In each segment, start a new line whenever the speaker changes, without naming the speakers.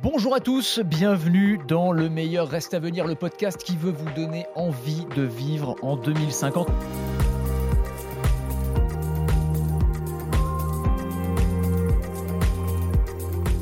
Bonjour à tous, bienvenue dans Le meilleur reste à venir, le podcast qui veut vous donner envie de vivre en 2050.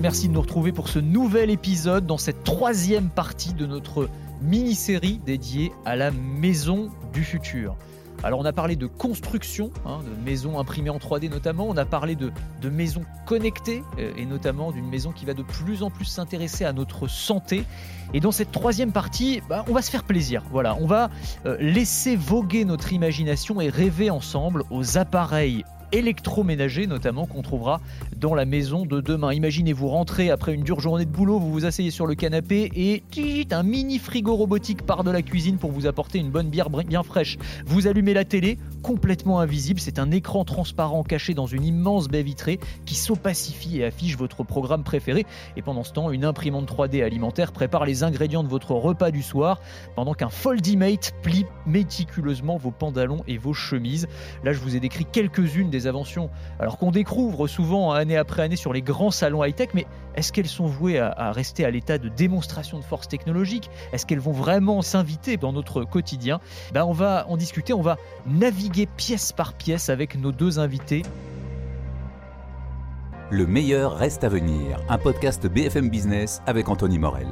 Merci de nous retrouver pour ce nouvel épisode dans cette troisième partie de notre mini-série dédiée à la maison du futur. Alors on a parlé de construction, hein, de maisons imprimées en 3D notamment, on a parlé de, maisons connectées euh, et notamment d'une maison qui va de plus en plus s'intéresser à notre santé. Et dans cette troisième partie, bah, on va se faire plaisir. Voilà, on va euh, laisser voguer notre imagination et rêver ensemble aux appareils électroménager notamment qu'on trouvera dans la maison de demain. Imaginez-vous rentrer après une dure journée de boulot, vous vous asseyez sur le canapé et un mini frigo robotique part de la cuisine pour vous apporter une bonne bière bien fraîche. Vous allumez la télé, complètement invisible, c'est un écran transparent caché dans une immense baie vitrée qui s'opacifie et affiche votre programme préféré. Et pendant ce temps, une imprimante 3D alimentaire prépare les ingrédients de votre repas du soir pendant qu'un Foldimate plie méticuleusement vos pantalons et vos chemises. Là, je vous ai décrit quelques-unes des inventions, alors qu'on découvre souvent année après année sur les grands salons high-tech, mais est-ce qu'elles sont vouées à, rester à l'état de démonstration de force technologique? Est-ce qu'elles vont vraiment s'inviter dans notre quotidien? Ben On va en discuter, on va naviguer pièce par pièce avec nos deux invités.
Le meilleur reste à venir, un podcast BFM Business avec Anthony Morel.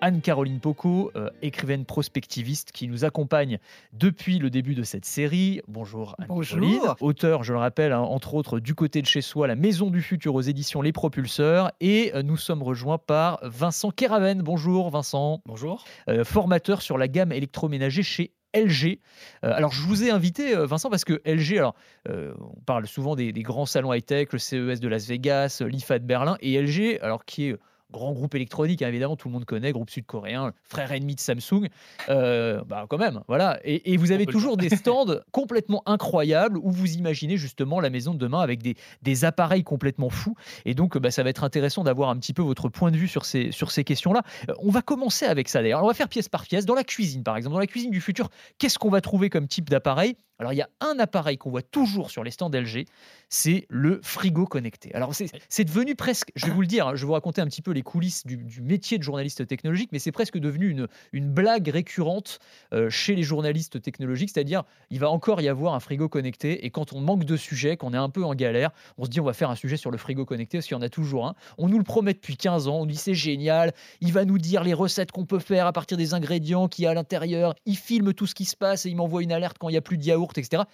Anne-Caroline Poco, euh, écrivaine prospectiviste qui nous accompagne depuis le début de cette série. Bonjour Anne-Caroline. Auteur, je le rappelle, hein, entre autres du côté de chez soi, La Maison du Futur aux éditions Les Propulseurs. Et euh, nous sommes rejoints par Vincent Keraven. Bonjour Vincent.
Bonjour.
Euh, formateur sur la gamme électroménager chez LG. alors, je vous ai invité, Vincent, parce que LG, alors, on parle souvent des, des grands salons high-tech, le CES de Las Vegas, l'IFA de Berlin, et LG, alors qui est grand groupe électronique, hein, évidemment, tout le monde connaît, groupe sud-coréen, frère ennemi de Samsung, euh, bah quand même, voilà. Et, vous avez toujours des stands complètement incroyables où vous imaginez justement la maison de demain avec des, des appareils complètement fous. Et donc, bah, ça va être intéressant d'avoir un petit peu votre point de vue sur ces, sur ces questions-là. Euh, on va commencer avec ça d'ailleurs. On va faire pièce par pièce. Dans la cuisine, par exemple, dans la cuisine du futur, qu'est-ce qu'on va trouver comme type d'appareil? Alors il y a un appareil qu'on voit toujours sur les stands LG, c'est le frigo connecté. Alors c'est devenu presque, je vais vous le dire, hein, je vais vous raconter un petit peu les coulisses du, métier de journaliste technologique, mais c'est presque devenu une, une blague récurrente euh, chez les journalistes technologiques, c'est-à-dire il va encore y avoir un frigo connecté et quand on manque de sujets, qu'on est un peu en galère, on se dit on va faire un sujet sur le frigo connecté parce qu'il y en a toujours un. On nous le promet depuis 15 ans, on dit c'est génial, il va nous dire les recettes qu'on peut faire à partir des ingrédients qu'il y a à l'intérieur, il filme tout ce qui se passe et il m'envoie une alerte quand il n'y a plus de yaourt etc.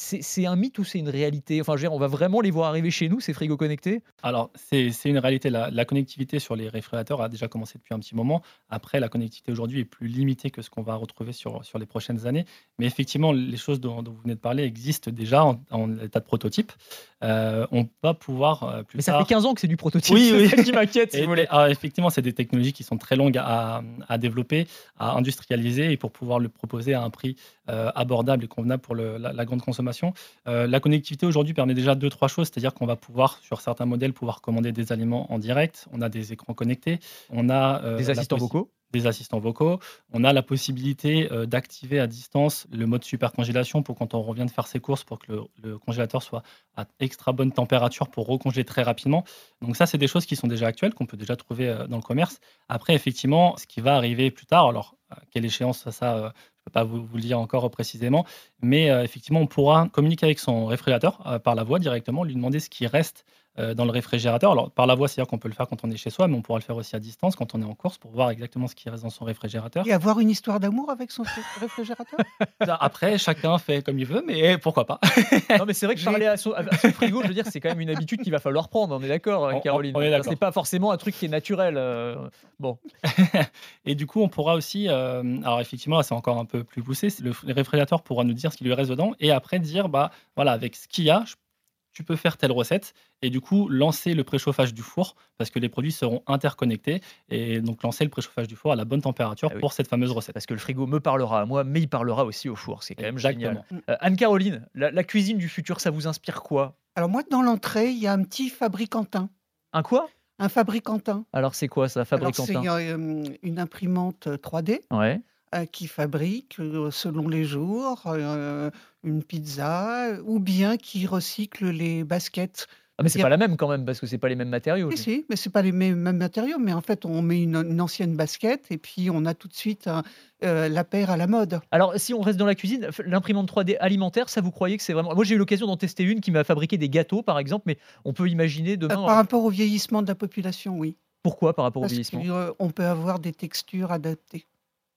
C'est un mythe ou c'est une réalité? Enfin, je veux dire, on va vraiment les voir arriver chez nous, ces frigos connectés?
Alors, c'est une réalité. La, la, connectivité sur les réfrigérateurs a déjà commencé depuis un petit moment. Après, la connectivité aujourd'hui est plus limitée que ce qu'on va retrouver sur, sur les prochaines années. Mais effectivement, les choses dont, vous venez de parler existent déjà en, état de prototype. Euh, on va pouvoir euh, plus
Mais ça fait 15 ans que c'est du prototype.
Oui, oui.
Qui m'inquiète, si vous voulez.
Ah, effectivement, c'est des technologies qui sont très longues à, à, développer, à industrialiser et pour pouvoir le proposer à un prix euh, abordable et convenable pour le, la, la grande consommation euh, la connectivité aujourd'hui permet déjà deux, trois choses, c'est-à-dire qu'on va pouvoir, sur certains modèles, pouvoir commander des aliments en direct. On a des écrans connectés. On a
euh, des assistants vocaux
des assistants vocaux. On a la possibilité euh, d'activer à distance le mode super congélation pour quand on revient de faire ses courses pour que le, congélateur soit à extra bonne température pour recongeler très rapidement. Donc ça, c'est des choses qui sont déjà actuelles, qu'on peut déjà trouver dans le commerce. Après, effectivement, ce qui va arriver plus tard, alors quelle échéance ça, ça pas vous, le dire encore précisément, mais euh, effectivement, on pourra communiquer avec son réfrigérateur euh, par la voix directement, lui demander ce qui reste dans le réfrigérateur. Alors, par la voix, c'est-à-dire qu'on peut le faire quand on est chez soi, mais on pourra le faire aussi à distance quand on est en course pour voir exactement ce qui reste dans son réfrigérateur.
Et avoir une histoire d'amour avec son réfrigérateur?
Après, chacun fait comme il veut, mais pourquoi pas
Non, mais c'est vrai que parler à son, frigo, je veux dire, c'est quand même une habitude qu'il va falloir prendre, on est d'accord, Caroline C'est pas forcément un truc qui est naturel. Euh, bon.
Et du coup, on pourra aussi, euh, alors effectivement, c'est encore un peu plus poussé, le réfrigérateur pourra nous dire ce qui lui reste dedans et après dire, bah voilà, avec ce qu'il y a, je tu peux faire telle recette et du coup lancer le préchauffage du four parce que les produits seront interconnectés et donc lancer le préchauffage du four à la bonne température ah pour cette fameuse recette.
Parce que le frigo me parlera à moi, mais il parlera aussi au four. C'est quand même génial. Euh, Anne-Caroline, la, cuisine du futur, ça vous inspire quoi?
Alors moi, dans l'entrée, il y a un petit fabricantin.
Un quoi?
Un fabricantin.
Alors c'est quoi ça, fabricantin
C'est euh, une imprimante 3D.
Ouais.
Euh, qui fabrique selon les jours une pizza ou bien qui recycle les baskets
Ah, mais c'est
a-
pas la même quand même, parce que c'est pas les mêmes matériaux.
Si, si, mais c'est pas les mêmes, mêmes matériaux, mais en fait, on met une, une ancienne basket et puis on a tout de suite un- euh, la paire à la mode.
Alors, si on reste dans la cuisine, l'imprimante 3D alimentaire, ça vous croyez que c'est vraiment. Moi, j'ai eu l'occasion d'en tester une qui m'a fabriqué des gâteaux, par exemple, mais on peut imaginer
Euh,
demain.
Par rapport au vieillissement de la population, oui.
Pourquoi par rapport au
Parce
vieillissement?
qu'on peut avoir des textures adaptées.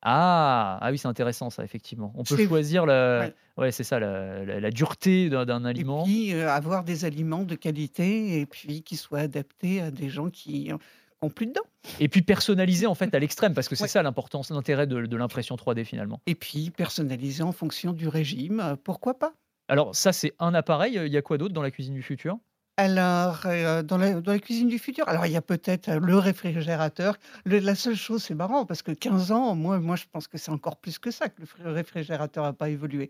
Ah, ah oui, c'est intéressant ça, effectivement. On peut
C'est-
choisir la.
Ouais.
Ouais, c'est ça, la, la- la dureté d'un d'un
Et
aliment.
puis euh, avoir des aliments de qualité et puis qui soient adaptés à des gens qui euh, ont plus de dents.
Et puis personnalisé en fait à l'extrême, parce que c'est
Ouais.
ça l'importance, l'intérêt de, de l'impression 3D finalement.
Et puis personnalisé en fonction du régime, euh, pourquoi pas?
Alors, ça, c'est un appareil. Il y a quoi d'autre dans la cuisine du futur?
Alors, euh, dans, la, dans la cuisine du futur, alors il y a peut-être euh, le réfrigérateur. Le- la seule chose, c'est marrant, parce que 15 ans, moi, moi je pense que c'est encore plus que ça, que le fri- réfrigérateur n'a pas évolué.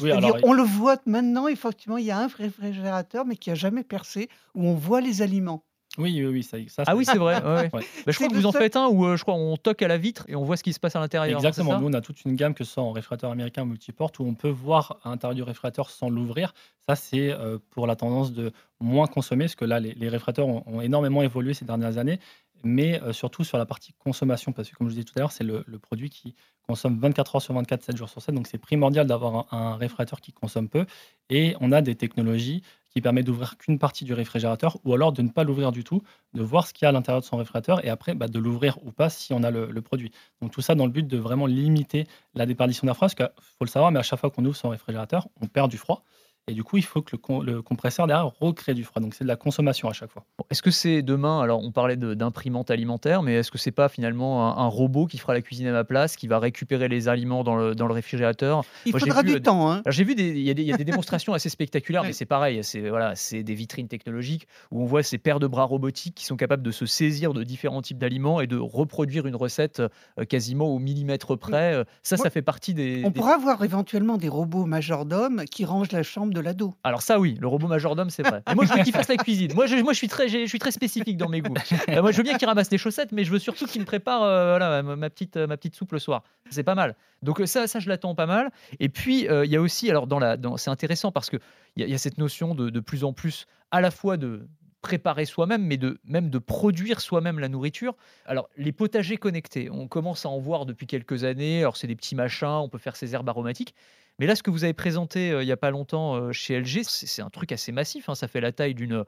Oui,
C'est-à-dire,
alors,
on le voit maintenant, effectivement, il y a un réfrigérateur, mais qui a jamais percé, où on voit les aliments.
Oui, oui, oui, ça, ça,
Ah oui, c'est vrai. ouais, ouais.
Ouais.
Bah, je crois que vous en
seul-
faites un où euh, je crois on toque à la vitre et on voit ce qui se passe à l'intérieur.
Exactement. Nous, on a toute une gamme, que ce soit en réfrigérateur américain multiporte, où on peut voir à l'intérieur du réfrigérateur sans l'ouvrir. Ça, c'est euh, pour la tendance de moins consommer, parce que là, les, les réfrigérateurs ont, ont énormément évolué ces dernières années, mais euh, surtout sur la partie consommation, parce que comme je vous disais tout à l'heure, c'est le, le produit qui consomme 24 heures sur 24, 7 jours sur 7. Donc, c'est primordial d'avoir un, un réfrigérateur qui consomme peu. Et on a des technologies qui permettent d'ouvrir qu'une partie du réfrigérateur, ou alors de ne pas l'ouvrir du tout, de voir ce qu'il y a à l'intérieur de son réfrigérateur, et après bah, de l'ouvrir ou pas si on a le, le produit. Donc tout ça dans le but de vraiment limiter la déperdition d'air froid, parce qu'il faut le savoir, mais à chaque fois qu'on ouvre son réfrigérateur, on perd du froid. Et du coup, il faut que le, com- le compresseur derrière recrée du froid. Donc c'est de la consommation à chaque fois.
Bon, Est-ce que c'est demain Alors, on parlait d'imprimante alimentaire, mais est-ce que c'est pas finalement un, un robot qui fera la cuisine à ma place, qui va récupérer les aliments dans le, dans le réfrigérateur?
Il
Moi,
faudra
vu,
du
euh,
temps. Hein.
J'ai vu des, il y, a des- il y a des démonstrations assez spectaculaires, mais c'est pareil, c'est voilà, c'est des vitrines technologiques où on voit ces paires de bras robotiques qui sont capables de se saisir de différents types d'aliments et de reproduire une recette euh, quasiment au millimètre près. Euh, Ça, ça
Ouais.
fait partie des.
On
des-
pourra avoir éventuellement des robots majordomes qui rangent la chambre l'ado.
Alors ça, oui, le robot majordome, c'est vrai. Et moi, je veux qu'il fasse la cuisine. Moi, je, moi, je suis très, je suis très spécifique dans mes goûts. Euh, moi, je veux bien qu'il ramasse les chaussettes, mais je veux surtout qu'il me prépare, euh, voilà, ma, petite, euh, ma petite soupe le soir. C'est pas mal. Donc ça, ça, je l'attends pas mal. Et puis, il y a aussi, alors dans la, dans, c'est intéressant parce que il y, y a cette notion de, de plus en plus, à la fois de préparer soi-même, mais de même de produire soi-même la nourriture. Alors, les potagers connectés, on commence à en voir depuis quelques années. Alors, c'est des petits machins, on peut faire ses herbes aromatiques. Mais là, ce que vous avez présenté euh, il n'y a pas longtemps euh, chez LG, c'est un truc assez massif. hein. Ça fait la taille d'une, euh,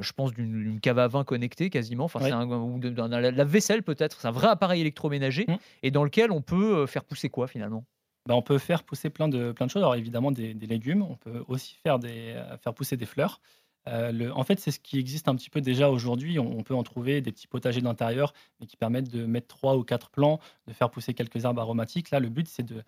je pense, d'une cave à vin connectée quasiment. Enfin, c'est un, ou d'un lave-vaisselle peut-être. C'est un vrai appareil électroménager
Mm.
et dans lequel on peut faire pousser quoi finalement?
Bah, on peut faire pousser plein de, plein de choses. Alors évidemment des, des légumes, on peut aussi faire, des, faire pousser des fleurs. Euh, en fait, c'est ce qui existe un petit peu déjà aujourd'hui. On, peut en trouver des petits potagers d'intérieur, qui permettent de mettre trois ou quatre plants, de faire pousser quelques herbes aromatiques. Là, le but, c'est de,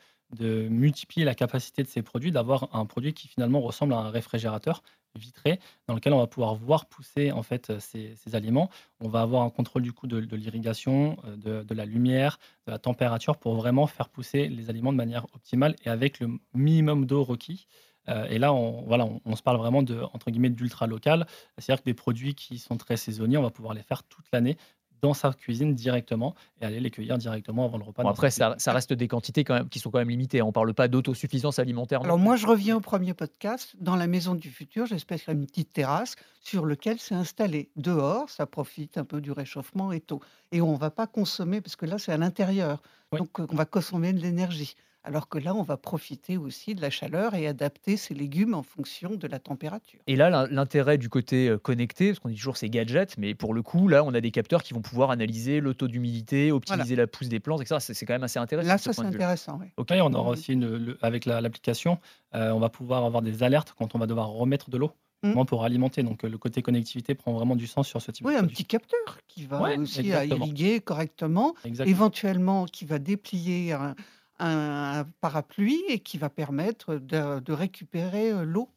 multiplier la capacité de ces produits, d'avoir un produit qui finalement ressemble à un réfrigérateur vitré, dans lequel on va pouvoir voir pousser en fait ces, aliments. On va avoir un contrôle du coup de, l'irrigation, euh, de la lumière, de la température pour vraiment faire pousser les aliments de manière optimale et avec le minimum d'eau requis. Euh, et là, on, voilà, on, on se parle vraiment de entre guillemets d'ultra local, c'est-à-dire que des produits qui sont très saisonniers, on va pouvoir les faire toute l'année dans sa cuisine directement et aller les cueillir directement avant le repas.
Bon, Après, ça, ça reste des quantités quand même qui sont quand même limitées. On parle pas d'autosuffisance alimentaire.
Alors moi, je reviens au premier podcast. Dans la maison du futur, j'espère qu'il y a une petite terrasse sur laquelle c'est installé. Dehors, ça profite un peu du réchauffement et tout. Et on ne va pas consommer, parce que là, c'est à l'intérieur.
Oui.
Donc, euh, on va consommer de l'énergie. Alors que là, on va profiter aussi de la chaleur et adapter ses légumes en fonction de la température.
Et là, l'in- l'intérêt du côté euh, connecté, parce qu'on dit toujours c'est gadget, mais pour le coup, là, on a des capteurs qui vont pouvoir analyser le taux d'humidité, optimiser la pousse des plantes, etc. C'est quand même assez intéressant.
Là, ça, c'est intéressant. oui.
Ok.
Oui, on aura aussi une- le- avec la- l'application, euh, on va pouvoir avoir des alertes quand on va devoir remettre de l'eau vraiment pour alimenter. Donc euh, le côté connectivité prend vraiment du sens sur ce type
Oui,
de
un
produit.
petit capteur qui va
Ouais,
aussi irriguer correctement,
Exactement.
éventuellement qui va déplier un, un parapluie et qui va permettre de, de récupérer euh, l'eau.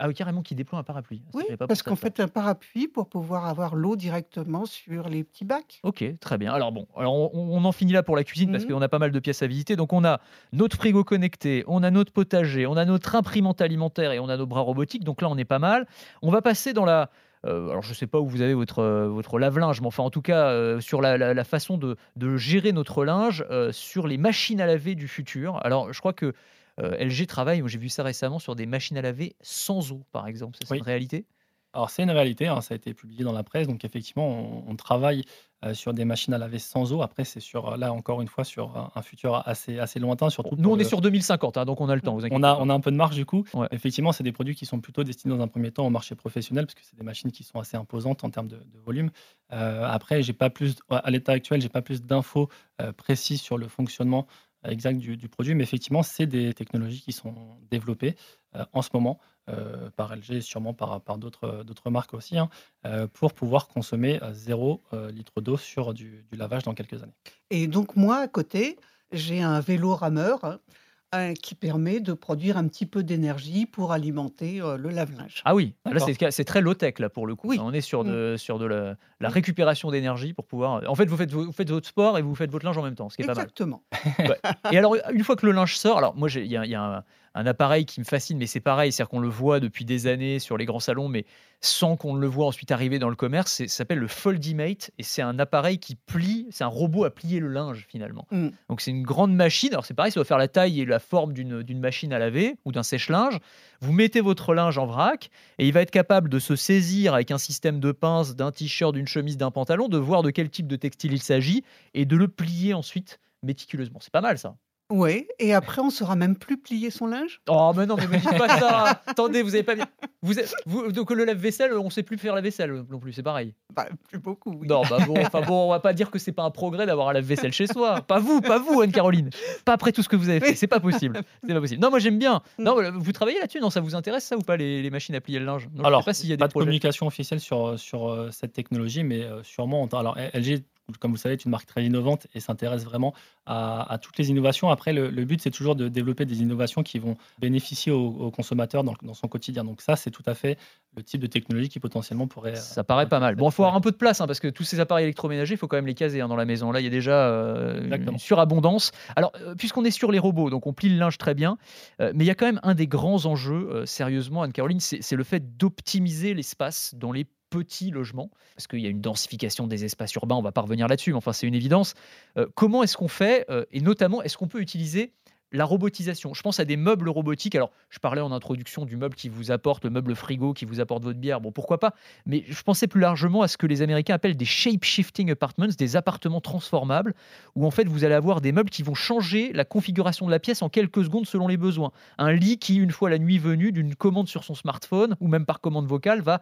Ah oui, carrément, qui déploie un parapluie. Ça,
Oui,
pas
parce qu'en fait, un parapluie pour pouvoir avoir l'eau directement sur les petits bacs.
Ok, très bien. Alors bon, alors on, on en finit là pour la cuisine parce
Mhm.
qu'on a pas mal de pièces à visiter. Donc on a notre frigo connecté, on a notre potager, on a notre imprimante alimentaire et on a nos bras robotiques. Donc là, on est pas mal. On va passer dans la. Euh, alors je sais pas où vous avez votre, euh, votre lave-linge, mais enfin en tout cas euh, sur la, la- la façon de, de gérer notre linge euh, sur les machines à laver du futur. Alors je crois que LG travaille, j'ai vu ça récemment, sur des machines à laver sans eau par exemple. C'est
Oui.
une réalité
Alors c'est une réalité, hein, ça a été publié dans la presse, donc effectivement on, on travaille euh, sur des machines à laver sans eau. Après c'est sur là encore une fois sur un, un futur assez assez lointain, surtout.
Nous on est sur 2050, hein, donc on a le temps. Vous
on a, on a un peu de marge du coup.
Ouais.
Effectivement, c'est des produits qui sont plutôt destinés dans un premier temps au marché professionnel parce que c'est des machines qui sont assez imposantes en termes de, de volume. Euh, après, j'ai pas plus, à l'état actuel, j'ai pas plus d'infos euh, précises sur le fonctionnement exact du, du produit, mais effectivement, c'est des technologies qui sont développées euh, en ce moment euh, par LG et sûrement par, par d'autres marques aussi hein, euh, pour pouvoir consommer zéro litre d'eau sur du, lavage dans quelques années.
Et donc moi, à côté, j'ai un vélo rameur euh, qui permet de produire un petit peu d'énergie pour alimenter euh, le lave-linge.
Ah oui, là
D'accord.
c'est c'est très low tech là pour le coup.
Oui.
On est sur
Mm.
de sur de la, la récupération d'énergie pour pouvoir. En fait, vous faites vous faites votre sport et vous faites votre linge en même temps, ce qui est pas mal.
Exactement.
Et alors, une fois que le linge sort, alors moi, il y a, il y a un, un appareil qui me fascine, mais c'est pareil, c'est-à-dire qu'on le voit depuis des années sur les grands salons, mais sans qu'on le voit ensuite arriver dans le commerce. Ça s'appelle le Foldimate, et c'est un appareil qui plie, c'est un robot à plier le linge finalement.
Mm.
Donc c'est une grande machine. Alors c'est pareil, ça doit faire la taille et la forme d'une machine à laver ou d'un sèche-linge. Vous mettez votre linge en vrac et il va être capable de se saisir avec un système de pince d'un t-shirt, d'une chemise, d'un pantalon, de voir de quel type de textile il s'agit et de le plier ensuite méticuleusement. C'est pas mal ça.
Oui, et après, on saura même plus plier son linge.
Oh, mais non, mais me dites pas ça. Attendez, vous avez pas bien. Vous, êtes- vous donc le lave-vaisselle, on sait plus faire la vaisselle non plus, c'est pareil.
Bah, plus beaucoup, oui.
Non, bah bon, enfin bon, on va pas dire que c'est pas un progrès d'avoir un lave-vaisselle chez soi. Pas vous, pas vous, Anne-Caroline. Pas après tout ce que vous avez fait, c'est pas possible. C'est pas possible. Non, moi j'aime bien. Non, vous travaillez là-dessus, non Ça vous intéresse ça ou pas les, les machines à plier le linge? Non, je
Alors,
sais pas s'il y a
pas
des
de
projets.
communication officielle sur, sur euh, cette technologie, mais euh, sûrement. on- Alors, LG, comme vous le savez, est une marque très innovante et s'intéresse vraiment à, à toutes les innovations. Après, le, le but, c'est toujours de développer des innovations qui vont bénéficier au, au consommateur dans, dans son quotidien. Donc, ça, c'est tout à fait le type de technologie qui potentiellement pourrait. euh,
Ça paraît pas mal. Bon, il faut avoir un peu de place hein, parce que tous ces appareils électroménagers, il faut quand même les caser hein, dans la maison. Là, il y a déjà euh, une surabondance. Alors, euh, puisqu'on est sur les robots, donc on plie le linge très bien, euh, mais il y a quand même un des grands enjeux, euh, sérieusement, Anne-Caroline, c'est le fait d'optimiser l'espace dans les petits logements, parce qu'il y a une densification des espaces urbains, on va pas revenir là-dessus, mais enfin c'est une évidence. Euh, comment est-ce qu'on fait, euh, et notamment est-ce qu'on peut utiliser la robotisation. Je pense à des meubles robotiques. Alors, je parlais en introduction du meuble qui vous apporte, le meuble frigo qui vous apporte votre bière. Bon, pourquoi pas? Mais je pensais plus largement à ce que les Américains appellent des shape-shifting apartments, des appartements transformables, où en fait vous allez avoir des meubles qui vont changer la configuration de la pièce en quelques secondes selon les besoins. Un lit qui, une fois la nuit venue, d'une commande sur son smartphone ou même par commande vocale, va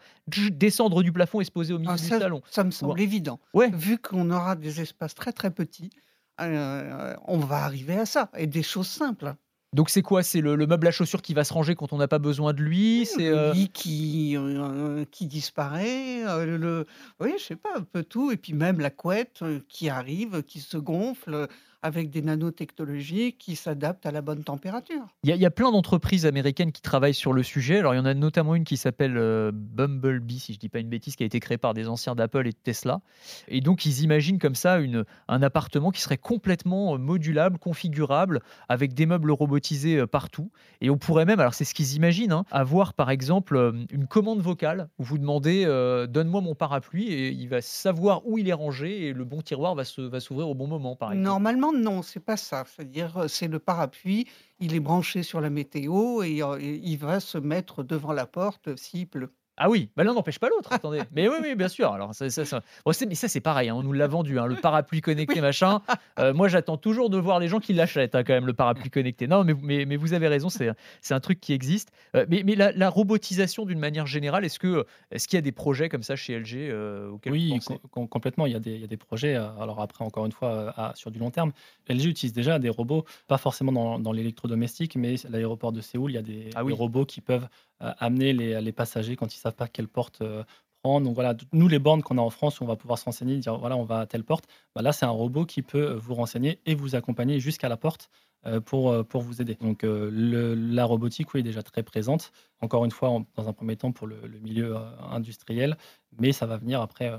descendre du plafond et se poser au milieu
Ah,
du
ça,
salon.
ça me semble
Ouais.
évident.
Ouais.
Vu qu'on aura des espaces très très petits, on va arriver à ça. Et des choses simples.
Donc c'est quoi? C'est le, le meuble à chaussures qui va se ranger quand on n'a pas besoin de lui? C'est
Le
euh,
lit qui, euh, qui disparaît, euh, le, oui, je sais pas, un peu tout. Et puis même la couette euh, qui arrive, qui se gonfle euh, avec des nanotechnologies qui s'adaptent à la bonne température.
Il y, a- il y a plein d'entreprises américaines qui travaillent sur le sujet. Alors, il y en a notamment une qui s'appelle euh, Bumblebee, si je dis pas une bêtise, qui a été créée par des anciens d'Apple et de Tesla. Et donc, ils imaginent comme ça une, un appartement qui serait complètement euh, modulable, configurable, avec des meubles robotisés euh, partout. Et on pourrait même, alors c'est ce qu'ils imaginent, hein, avoir par exemple une commande vocale où vous demandez euh, donne-moi mon parapluie et il va savoir où il est rangé et le bon tiroir va se- va s'ouvrir au bon moment, par exemple.
Normalement, non, c'est pas ça. C'est-à-dire, euh, c'est le parapluie, il est branché sur la météo et, euh, et il va se mettre devant la porte s'il pleut.
Ah oui, bah l'un n'empêche pas l'autre, attendez. Mais oui, oui, bien sûr. Alors, ça, ça, ça- bon, c'est- mais ça, c'est pareil, hein, on nous l'a vendu, hein, le parapluie connecté, machin. Euh, moi, j'attends toujours de voir les gens qui l'achètent, hein, quand même, le parapluie connecté. Non, mais, mais, mais vous avez raison, c'est c'est un truc qui existe. Euh, mais mais la, la robotisation, d'une manière générale, est-ce que est-ce qu'il y a des projets comme ça chez LG euh, auxquels
Oui, com- complètement. Il y, a des, il y a des projets. Alors après, encore une fois, à- sur du long terme, LG utilise déjà des robots, pas forcément dans, dans l'électrodomestique, mais à l'aéroport de Séoul, il y a des,
Ah oui.
des robots qui peuvent amener les, passagers quand ils savent pas quelle porte euh, prendre. Donc voilà, nous les bornes qu'on a en France, on va pouvoir se renseigner, dire voilà, on va à telle porte. Bah là, c'est un robot qui peut vous renseigner et vous accompagner jusqu'à la porte euh, pour, euh, pour vous aider. Donc euh, la robotique, est déjà très présente. Encore une fois, dans un premier temps pour le, milieu euh, industriel, mais ça va venir après euh,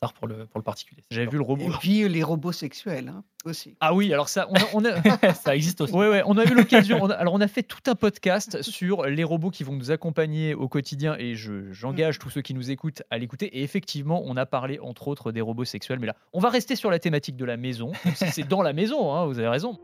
tard pour le, pour le particulier.
J'avais vu le robot.
Et puis euh, les robots sexuels hein, aussi.
Ah oui, alors ça, on a- on a,
ça existe aussi.
Ouais, ouais, on a eu l'occasion. on a- alors, on a fait tout un podcast sur les robots qui vont nous accompagner au quotidien et je- j'engage tous ceux qui nous écoutent à l'écouter. Et effectivement, on a parlé entre autres des robots sexuels. Mais là, on va rester sur la thématique de la maison. même si C'est dans la maison, hein, vous avez raison.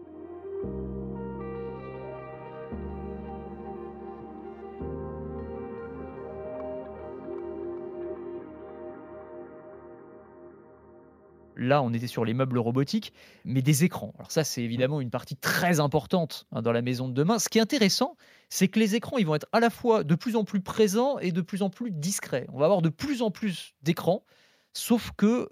Là on était sur les meubles robotiques, mais des écrans. Alors ça c'est évidemment une partie très importante hein, dans la maison de demain. Ce qui est intéressant, c'est que les écrans ils vont être à la fois de plus en plus présents et de plus en plus discrets. On va avoir de plus en plus d'écrans Sauf que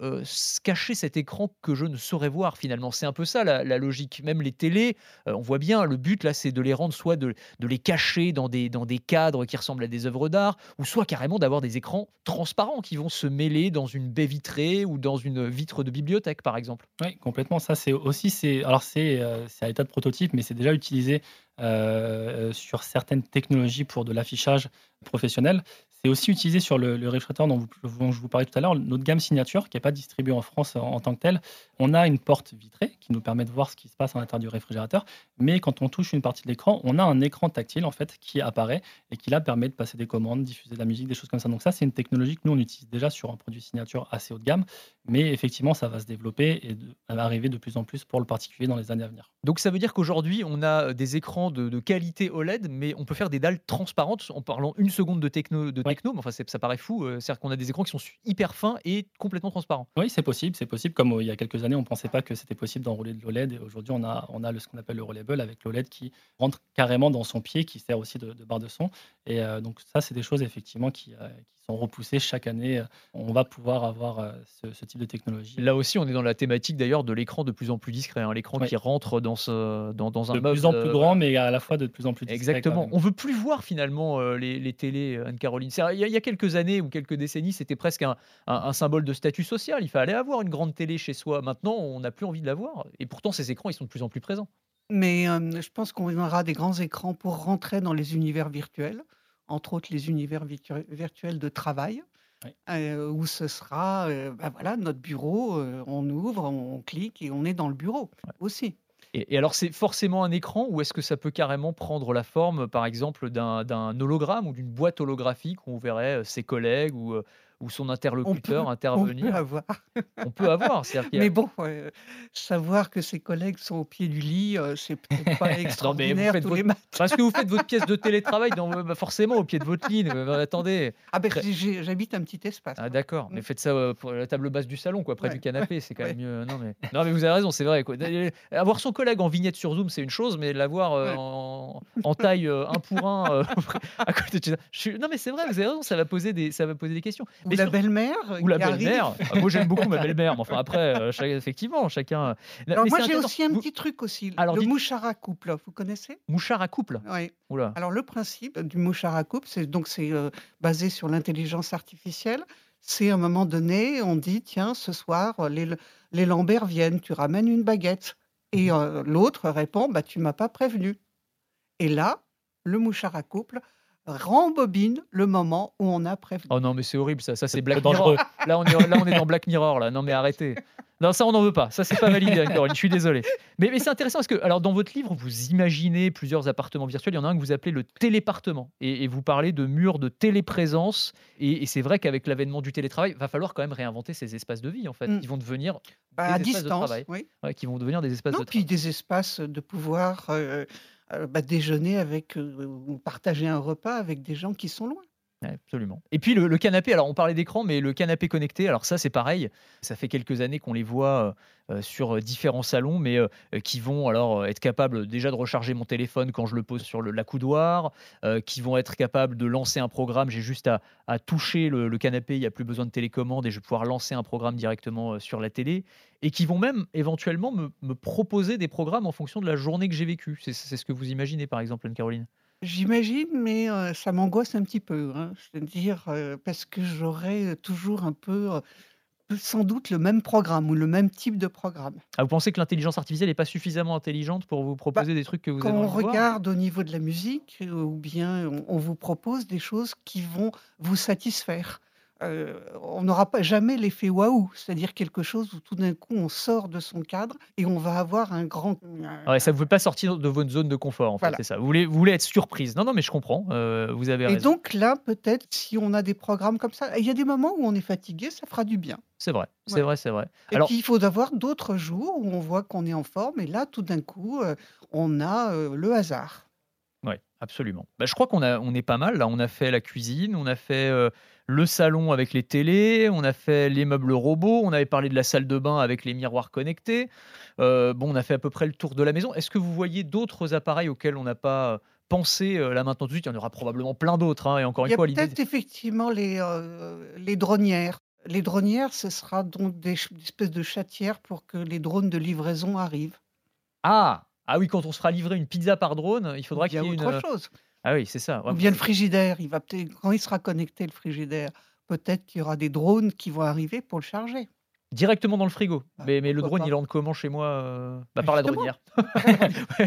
cacher cet écran que je ne saurais voir finalement, c'est un peu ça la, logique. Même les télés, on voit bien, le but là, c'est de les rendre soit de, les cacher dans des, dans des cadres qui ressemblent à des œuvres d'art, ou soit carrément d'avoir des écrans transparents qui vont se mêler dans une baie vitrée ou dans une vitre de bibliothèque, par exemple.
Oui, complètement. Ça, c'est aussi, c'est alors c'est à l'état de prototype, mais c'est déjà utilisé sur certaines technologies pour de l'affichage professionnel. C'est aussi utilisé sur le, réfrigérateur dont, je vous parlais tout à l'heure, notre gamme signature, qui n'est pas distribuée en France en, tant que telle. On a une porte vitrée qui nous permet de voir ce qui se passe à l'intérieur du réfrigérateur, mais quand on touche une partie de l'écran, on a un écran tactile en fait qui apparaît et qui là permet de passer des commandes, diffuser de la musique, des choses comme ça. Donc ça, c'est une technologie que nous on utilise déjà sur un produit signature assez haut de gamme, mais effectivement, ça va se développer et ça va arriver de plus en plus pour le particulier dans les années à venir.
Donc ça veut dire qu'aujourd'hui, on a des écrans de, qualité OLED, mais on peut faire des dalles transparentes en parlant une seconde de techno. De techno, mais enfin, ça paraît fou. Euh, c'est-à-dire qu'on a des écrans qui sont hyper fins et complètement transparents.
Oui, c'est possible. C'est possible. Comme euh, il y a quelques années, on ne pensait pas que c'était possible d'enrouler de l'OLED. Et aujourd'hui, on a, on a ce qu'on appelle le Rollable avec l'OLED qui rentre carrément dans son pied, qui sert aussi de, barre de son. Et euh, donc, ça, c'est des choses effectivement qui, sont repoussées chaque année. On va pouvoir avoir ce, type de technologie.
Là aussi, on est dans la thématique d'ailleurs de l'écran de plus en plus discret. Hein. L'écran qui rentre dans, ce, dans, dans un
de plus en plus grand, mais à la fois de plus en plus
discret. Exactement. On veut plus voir finalement les, les télés, Anne-Caroline. Il y, a quelques années ou quelques décennies, c'était presque un, symbole de statut social. Il fallait avoir une grande télé chez soi. Maintenant, on n'a plus envie de l'avoir. Et pourtant, ces écrans, ils sont de plus en plus présents.
Mais je pense qu'on aura des grands écrans pour rentrer dans les univers virtuels, entre autres les univers virtuels de travail. où ce sera, ben voilà, notre bureau, on ouvre, on clique et on est dans le bureau aussi.
Et, alors, c'est forcément un écran ou est-ce que ça peut carrément prendre la forme, par exemple, d'un hologramme ou d'une boîte holographique où on verrait ses collègues ou, ou son interlocuteur intervenir.
On peut avoir.
on peut avoir.
Mais bon, savoir que ses collègues sont au pied du lit, euh, c'est peut-être pas extraordinaire tous les matins.
Parce que vous faites votre pièce de télétravail dans, bah, forcément au pied de votre lit. attendez.
Ah ben, j'habite un petit espace.
Ah d'accord, mais mm. faites ça euh, pour la table basse du salon, quoi, près du canapé, c'est quand même mieux. Non mais... non mais vous avez raison, c'est vrai. Quoi. Avoir son collègue en vignette sur Zoom, c'est une chose, mais l'avoir euh, en, taille un pour un à côté de... Non mais c'est vrai, vous avez raison, ça va poser des, ça va poser des questions.
Ou la belle-mère.
Ou la belle-mère. Ah, moi, j'aime beaucoup ma belle-mère. Mais enfin, après, euh, effectivement, chacun.
Alors, moi, j'ai aussi un petit truc aussi. Alors, le mouchard à couple, vous connaissez?
Mouchard à couple?
Oui. Alors, le principe du mouchard à couple, c'est donc c'est euh, basé sur l'intelligence artificielle. C'est à un moment donné, on dit tiens, ce soir, les, les Lambert viennent, tu ramènes une baguette. Et euh, l'autre répond bah, tu m'as pas prévenu. Et là, le mouchard à couple rembobine le moment où on a prévenu.
Oh non, mais c'est horrible ça. Ça, c'est Black Mirror. Là on, est, là, on est dans Black Mirror. Là. Non, mais arrêtez. Non, ça, on n'en veut pas. Ça, c'est pas validé, Je suis désolé. Mais, mais c'est intéressant parce que, alors, dans votre livre, vous imaginez plusieurs appartements virtuels. Il y en a un que vous appelez le télépartement. Et, vous parlez de murs de téléprésence. Et, c'est vrai qu'avec l'avènement du télétravail, il va falloir quand même réinventer ces espaces de vie, en fait, mm. qui vont devenir
bah,
des
à
espaces
distance,
de travail.
Oui.
qui vont devenir des espaces
non,
de
puis des espaces de pouvoir. Euh, bah, déjeuner avec euh, ou partager un repas avec des gens qui sont loin.
Absolument. Et puis le, canapé, alors on parlait d'écran, mais le canapé connecté, alors ça c'est pareil, ça fait quelques années qu'on les voit euh, sur différents salons, mais qui vont alors être capables déjà de recharger mon téléphone quand je le pose sur l'accoudoir, qui vont être capables de lancer un programme, j'ai juste à, toucher le, le, canapé, il n'y a plus besoin de télécommande et je vais pouvoir lancer un programme directement sur la télé, et qui vont même éventuellement me, proposer des programmes en fonction de la journée que j'ai vécue. C'est, ce que vous imaginez par exemple, Anne-Caroline?
J'imagine, mais ça m'angoisse un petit peu. Hein. C'est-à-dire parce que j'aurais toujours un peu, sans doute le même programme ou le même type de programme.
Ah, vous pensez que l'intelligence artificielle n'est pas suffisamment intelligente pour vous bah, proposer des trucs que vous
Quand on regarde au niveau de la musique, ou bien on vous propose des choses qui vont vous satisfaire. Euh, on n'aura pas jamais l'effet waouh, c'est-à-dire quelque chose où tout d'un coup on sort de son cadre et on va avoir un grand.
Ouais, ça ne veut pas sortir de votre zone de confort, en fait, c'est ça. Vous voulez, vous voulez être surprise. Non, non, mais je comprends. Euh, vous avez raison.
Et donc là, peut-être, si on a des programmes comme ça, il y a des moments où on est fatigué, ça fera du bien.
C'est vrai, c'est vrai, c'est vrai.
Et puis il faut avoir d'autres jours où on voit qu'on est en forme et là, tout d'un coup, euh, on a le hasard.
Absolument. Bah, je crois qu'on a, on est pas mal là. On a fait la cuisine, on a fait euh, le salon avec les télés, on a fait les meubles robots, on avait parlé de la salle de bain avec les miroirs connectés. Euh, bon, on a fait à peu près le tour de la maison. Est-ce que vous voyez d'autres appareils auxquels on n'a pas pensé euh, là maintenant tout de suite? Il y en aura probablement plein d'autres. hein, et encore
Il
une
y a
fois, l'idée.
peut-être effectivement les, les dronières. Les dronières, ce sera donc des, des espèces de chatières pour que les drones de livraison arrivent.
Ah, ah oui, quand on se fera livrer une pizza par drone, il faudra qu'il y ait une.
autre chose.
Ah oui, c'est ça.
Ou bien le frigidaire. Il va peut-être, quand il sera connecté, le frigidaire, peut-être qu'il y aura des drones qui vont arriver pour le charger.
Directement dans le frigo. Mais, mais le drone,
pas.
il entre comment chez moi euh, bah, Par la dronière.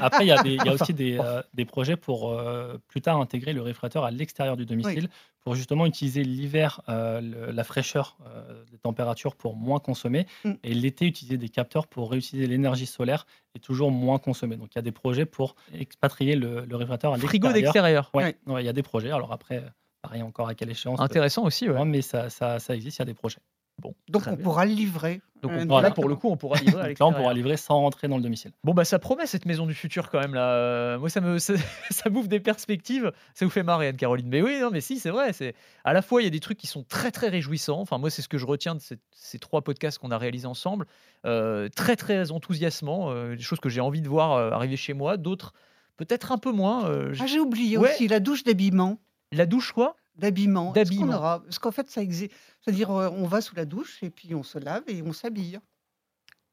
Après, il y, a des- il y a aussi des, euh, des projets pour euh, plus tard intégrer le réfrigérateur à l'extérieur du domicile pour justement utiliser l'hiver euh, le- la fraîcheur euh, des températures pour moins consommer
Mm.
et l'été utiliser des capteurs pour réutiliser l'énergie solaire et toujours moins consommer. Donc il y a des projets pour expatrier le, le réfrigérateur à
Frigo
l'extérieur.
d'extérieur.
Ouais, ouais, il y a des projets. Alors après, pareil encore à quelle échéance
Intéressant aussi. ouais.
Ouais, mais ça, ça, ça existe, il y a des projets.
Bon,
Donc on
bien.
pourra le livrer.
Donc on
Euh,
pourra- là, pour le coup, on pourra livrer à
là, on pourra livrer sans rentrer dans le domicile.
Bon bah ça promet cette maison du futur quand même là. Euh, Moi ça me ça, ça m'ouvre des perspectives. Ça vous fait marrer Anne Caroline. Mais oui non mais si c'est vrai. C'est à la fois il y a des trucs qui sont très très réjouissants. Enfin moi c'est ce que je retiens de ces trois podcasts qu'on a réalisés ensemble. Euh, très très enthousiasmant. euh, des choses que j'ai envie de voir euh, arriver chez moi. D'autres peut-être un peu moins. euh,
Ah, j'ai oublié
Ouais.
aussi la douche d'habillement.
la douche quoi?
D'habillement. Est-ce qu'on aura Parce qu'en fait, ça existe. C'est-à-dire, euh, on va sous la douche et puis on se lave et on s'habille.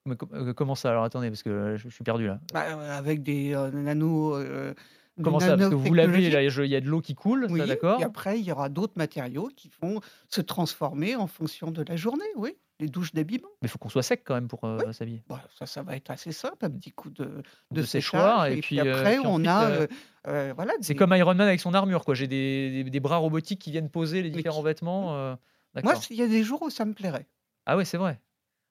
Mais euh, Comment ça? Alors attendez parce que euh, je, suis perdu là.
Bah, avec des euh, nano. euh, des
Comment ça? Parce que vous lavez là il y a de l'eau qui coule.
Oui,
d'accord?
et après, il y aura d'autres matériaux qui vont se transformer en fonction de la journée, oui. Les douches d'habillement.
Mais il faut qu'on soit sec quand même pour euh, s'habiller.
Bon, ça, ça va être assez simple, un petit coup de, de,
De
séchoir.
et
Et,
puis,
puis,
euh,
après,
puis
on
ensuite,
a.
euh,
euh, voilà,
C'est comme Iron Man avec son armure, quoi. J'ai des, des- des bras robotiques qui viennent poser les différents
qui-
vêtements. euh,
Moi,
D'accord.
il y a des jours où ça me plairait.
Ah ouais, c'est vrai.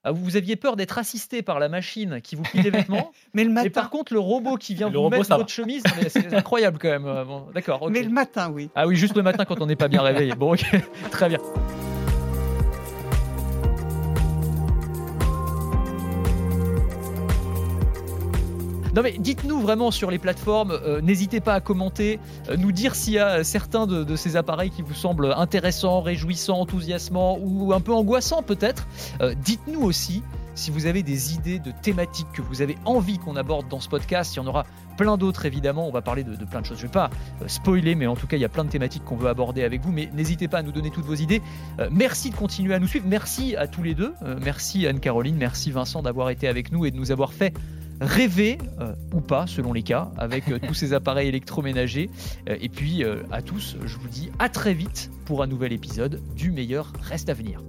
Ah, vous vous aviez peur d'être assisté par la machine qui vous plie les vêtements,
Mais le
et
matin,
par contre le robot qui vient
Le
vous
robot,
mettre votre chemise, c'est incroyable quand même. Bon, D'accord.
mais le matin, oui.
Ah oui, juste le matin quand on n'est pas bien réveillé. Bon, ok, très bien. Non mais dites-nous vraiment sur les plateformes, euh, n'hésitez pas à commenter, euh, nous dire s'il y a certains de, ces appareils qui vous semblent intéressants, réjouissants, enthousiasmants ou un peu angoissants peut-être. Euh, dites-nous aussi si vous avez des idées de thématiques que vous avez envie qu'on aborde dans ce podcast. Il y en aura plein d'autres évidemment, on va parler de, plein de choses. Je ne vais pas spoiler, mais en tout cas il y a plein de thématiques qu'on veut aborder avec vous. Mais n'hésitez pas à nous donner toutes vos idées. Merci de continuer à nous suivre. Merci à tous les deux. Merci Anne-Caroline, merci Vincent d'avoir été avec nous et de nous avoir fait rêver, euh, ou pas selon les cas, avec euh, tous ces appareils électroménagers. Euh, et puis à tous, je vous dis à très vite pour un nouvel épisode du meilleur reste à venir.